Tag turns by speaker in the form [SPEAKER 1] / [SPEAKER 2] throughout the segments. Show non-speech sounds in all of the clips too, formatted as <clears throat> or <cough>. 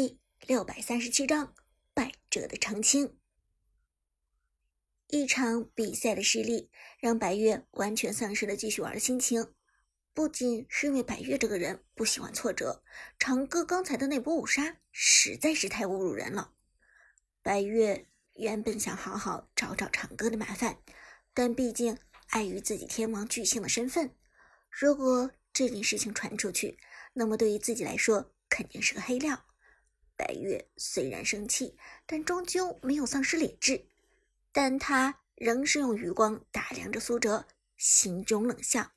[SPEAKER 1] 第六百三十七章败者的澄清。一场比赛的失利，让白月完全丧失了继续玩的心情。不仅是因为白月这个人不喜欢挫折，长歌刚才的那波五杀实在是太侮辱人了。白月原本想好好找找长歌的麻烦，但毕竟碍于自己天王巨星的身份，如果这件事情传出去，那么对于自己来说肯定是个黑料。白月虽然生气，但终究没有丧失理智。但他仍是用余光打量着苏哲，心中冷笑：“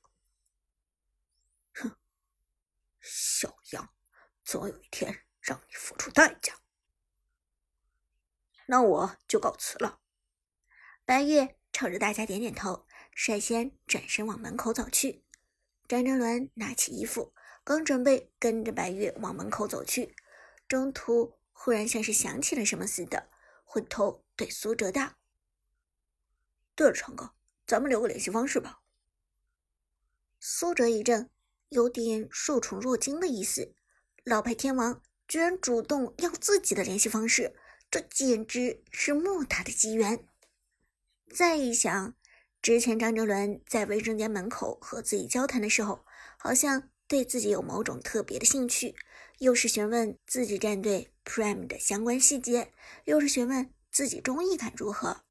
[SPEAKER 2] 哼，小样，总有一天让你付出代价。”那我就告辞了。
[SPEAKER 1] 白月朝着大家点点头，率先转身往门口走去。张哲伦拿起衣服，刚准备跟着白月往门口走去。中途忽然像是想起了什么似的，回头对苏哲道：“
[SPEAKER 2] 对了，长哥，咱们留个联系方式吧。”
[SPEAKER 1] 苏哲一怔，有点受宠若惊的意思。老牌天王居然主动要自己的联系方式，这简直是莫大的机缘。再一想，之前张哲伦在卫生间门口和自己交谈的时候，好像对自己有某种特别的兴趣。又是询问自己战队 Prime 的相关细节，又是询问自己中意感如何。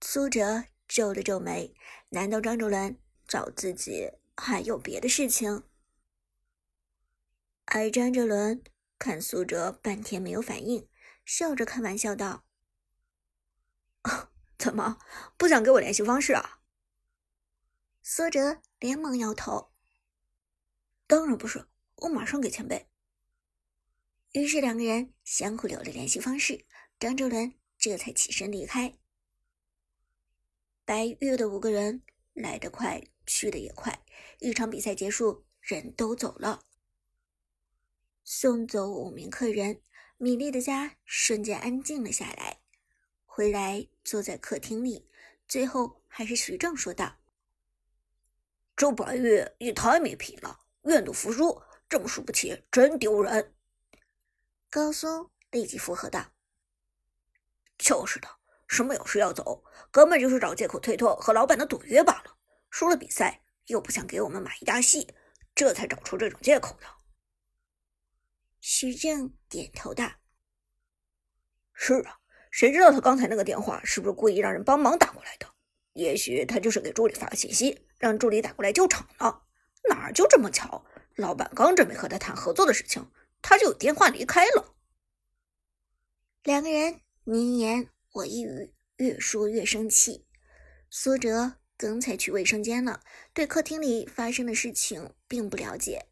[SPEAKER 1] 苏哲皱了皱眉，难道张哲伦找自己还有别的事情？而张哲伦看苏哲半天没有反应，笑着开玩笑道：“
[SPEAKER 2] 怎么不想给我联系方式啊？”
[SPEAKER 1] 苏哲连忙摇头：“
[SPEAKER 2] 当然不是。”我马上给前辈。
[SPEAKER 1] 于是两个人相互留了联系方式，张哲伦这才起身离开。白月的五个人来得快，去的也快，一场比赛结束，人都走了。送走五名客人，米粒的家瞬间安静了下来。回来坐在客厅里，最后还是徐正说道：“
[SPEAKER 2] 这白月也太没品了，愿赌服输。”这么输不起，真丢人！
[SPEAKER 1] 高松立即附和道：“
[SPEAKER 2] 就是的，什么有事要走，根本就是找借口推脱和老板的赌约罢了。输了比赛又不想给我们买一大戏，这才找出这种借口的。”
[SPEAKER 1] 徐正点头道：“
[SPEAKER 2] 是啊，谁知道他刚才那个电话是不是故意让人帮忙打过来的？也许他就是给助理发个信息，让助理打过来救场呢。哪儿就这么巧？”老板刚准备和他谈合作的事情，他就有电话离开了。
[SPEAKER 1] 两个人你一言我一语，越说越生气。苏哲刚才去卫生间了，对客厅里发生的事情并不了解。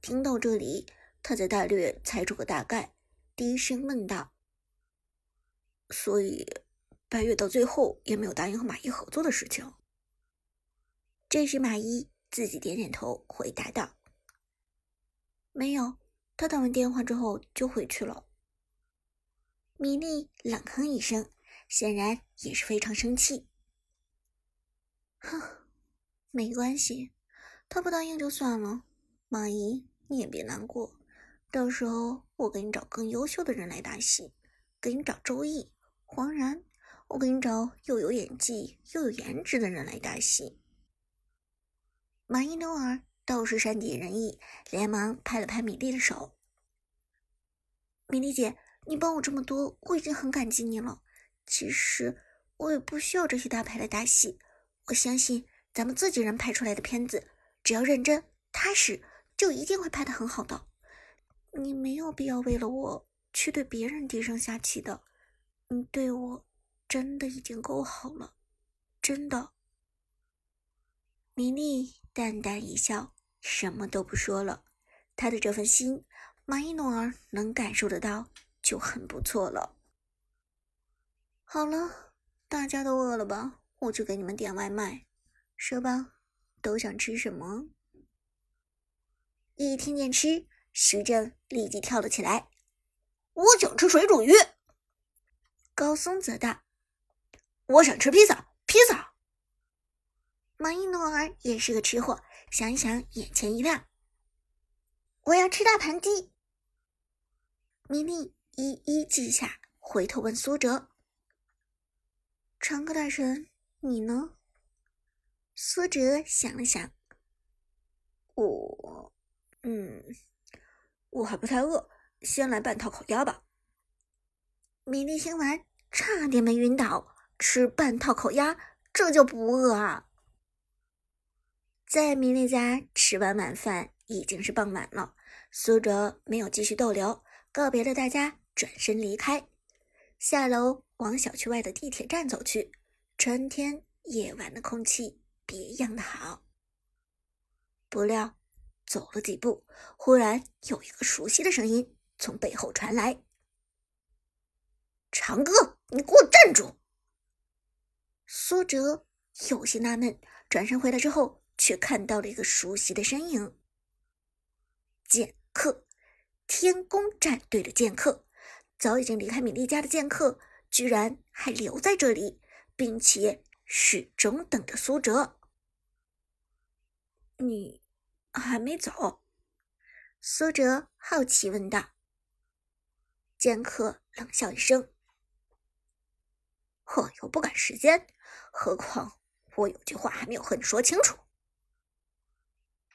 [SPEAKER 1] 听到这里，他才大略猜出个大概，低声问道：“
[SPEAKER 2] 所以白月到最后也没有答应和马伊合作的事情？”
[SPEAKER 1] 这时，马伊自己点点头，回答道。没有，他打完电话之后就回去了。米莉冷哼一声，显然也是非常生气。哼，没关系，他不答应就算了。马姨，你也别难过，到时候我给你找更优秀的人来搭戏，给你找周易、黄然，我给你找又有演技又有颜值的人来搭戏。马伊诺尔。倒是善解人意，连忙拍了拍米粒的手。米粒姐，你帮我这么多，我已经很感激你了。其实我也不需要这些大牌来搭戏，我相信咱们自己人拍出来的片子，只要认真踏实，就一定会拍得很好的。你没有必要为了我去对别人低声下气的，你对我真的已经够好了，真的。米粒淡淡一笑。什么都不说了，他的这份心，马伊诺尔能感受得到，就很不错了。好了，大家都饿了吧？我去给你们点外卖，说吧，都想吃什么？一听见吃，徐正立即跳了起来。
[SPEAKER 2] 我想吃水煮鱼。
[SPEAKER 1] 高松则道：“
[SPEAKER 2] 我想吃披萨，披萨。”
[SPEAKER 1] 马伊诺尔也是个吃货。想一想，眼前一亮。我要吃大盘鸡。米莉一一记下，回头问苏哲：“长歌大神，你呢？”苏哲想了想：“
[SPEAKER 2] 我，嗯，我还不太饿，先来半套烤鸭吧。”
[SPEAKER 1] 米莉听完，差点没晕倒。吃半套烤鸭，这就不饿啊！在米莉家吃完晚饭，已经是傍晚了。苏哲没有继续逗留。告别了大家，转身离开，下楼往小区外的地铁站走去。春天夜晚的空气别样的好。不料走了几步，忽然有一个熟悉的声音从背后传来：“
[SPEAKER 2] 长哥，你给我站住！”
[SPEAKER 1] 苏哲有些纳闷，转身回来之后，却看到了一个熟悉的身影——剑客。天宫战队的剑客，早已经离开米莉家的剑客，居然还留在这里，并且始终等着苏哲。
[SPEAKER 2] 你还没走？
[SPEAKER 1] 苏哲好奇问道。剑客冷笑一声：“
[SPEAKER 2] 我又不赶时间，何况我有句话还没有和你说清楚。”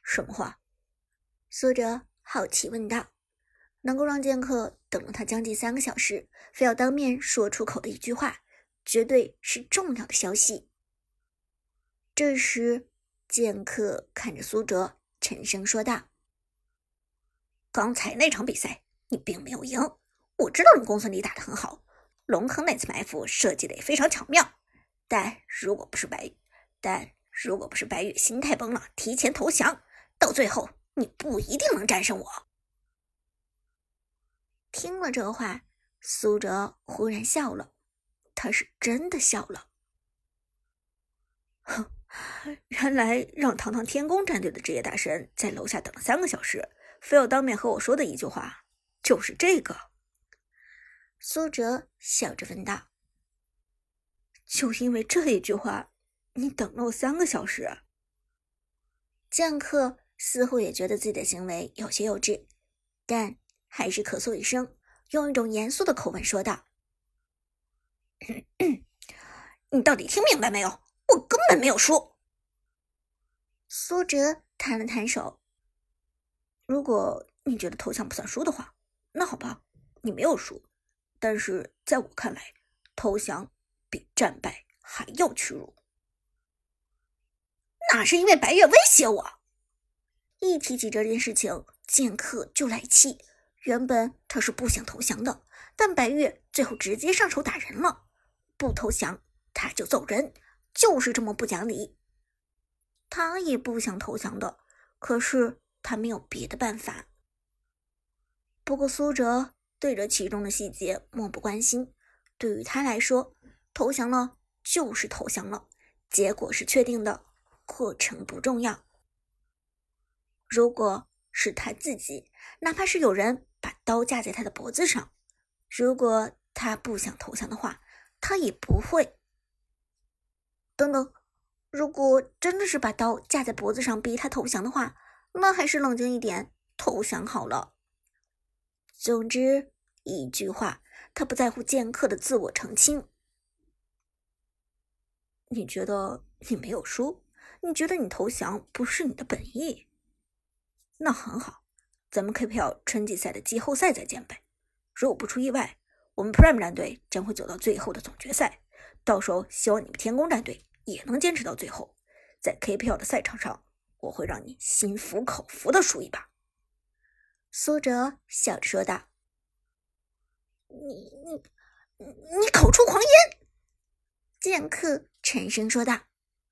[SPEAKER 1] 什么话？苏哲好奇问道。能够让剑客等了他将近三个小时，非要当面说出口的一句话，绝对是重要的消息。这时，剑客看着苏哲，沉声说道：“
[SPEAKER 2] 刚才那场比赛你并没有赢，我知道你公孙离打得很好，龙坑那次埋伏设计的也非常巧妙。但如果不是白，但如果不是白月心态崩了，提前投降，到最后你不一定能战胜我。”
[SPEAKER 1] 听了这话，苏哲忽然笑了，他是真的笑了。
[SPEAKER 2] 哼，<laughs> 原来让堂堂天宫战队的职业大神在楼下等了三个小时，非要当面和我说的一句话，就是这个。
[SPEAKER 1] 苏哲笑着问道：“
[SPEAKER 2] 就因为这一句话，你等了我三个小时？”
[SPEAKER 1] 剑客似乎也觉得自己的行为有些幼稚，但。还是咳嗽一声，用一种严肃的口吻说道：“ <clears throat>
[SPEAKER 2] 你到底听明白没有？我根本没有输。”
[SPEAKER 1] 苏哲摊了摊手：“
[SPEAKER 2] 如果你觉得投降不算输的话，那好吧，你没有输。但是在我看来，投降比战败还要屈辱。
[SPEAKER 1] 那是因为白月威胁我。一提起这件事情，剑客就来气。”原本他是不想投降的，但白月最后直接上手打人了。不投降他就揍人，就是这么不讲理。他也不想投降的，可是他没有别的办法。不过苏哲对这其中的细节漠不关心，对于他来说，投降了就是投降了，结果是确定的，过程不重要。如果是他自己，哪怕是有人。把刀架在他的脖子上，如果他不想投降的话，他也不会。等等，如果真的是把刀架在脖子上逼他投降的话，那还是冷静一点投降好了。总之一句话，他不在乎剑客的自我澄清。
[SPEAKER 2] 你觉得你没有输？你觉得你投降不是你的本意？那很好。咱们 KPL 春季赛的季后赛再见呗！如果不出意外，我们 Prime 战队将会走到最后的总决赛。到时候，希望你们天宫战队也能坚持到最后，在 KPL 的赛场上，我会让你心服口服的输一把。”
[SPEAKER 1] 苏哲笑着说道。“你你你口出狂言！”剑客沉声说道。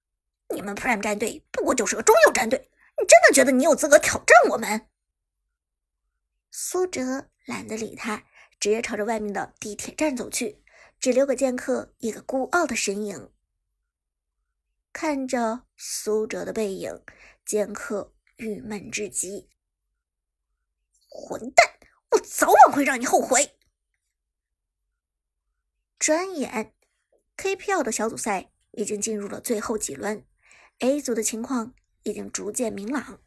[SPEAKER 1] “你们 Prime 战队不过就是个中游战队，你真的觉得你有资格挑战我们？”苏哲懒得理他，直接朝着外面的地铁站走去，只留给剑客一个孤傲的身影。看着苏哲的背影，剑客郁闷至极。混蛋，我早晚会让你后悔！转眼，KPL 的小组赛已经进入了最后几轮，A 组的情况已经逐渐明朗，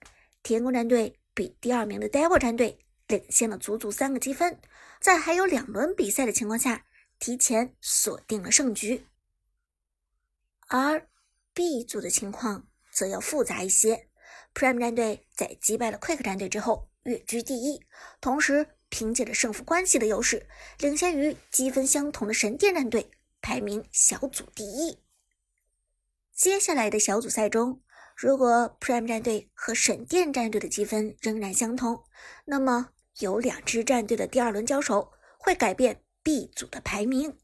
[SPEAKER 1] 天空战队比第二名的 Devil 战队。领先了足足三个积分，在还有两轮比赛的情况下，提前锁定了胜局。而 B 组的情况则要复杂一些，Prime 战队在击败了 Quick 战队之后跃居第一，同时凭借着胜负关系的优势，领先于积分相同的神殿战队，排名小组第一。接下来的小组赛中，如果 Prime 战队和神殿战队的积分仍然相同，那么有两支战队的第二轮交手会改变 B 组的排名。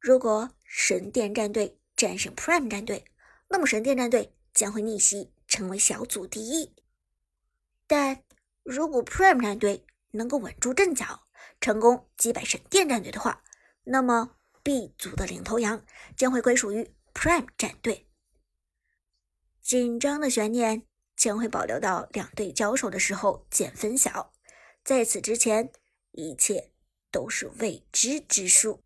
[SPEAKER 1] 如果神殿战队战胜 Prime 战队，那么神殿战队将会逆袭成为小组第一。但如果 Prime 战队能够稳住阵脚，成功击败神殿战队的话，那么 B 组的领头羊将会归属于 Prime 战队。紧张的悬念将会保留到两队交手的时候见分晓。在此之前，一切都是未知之数。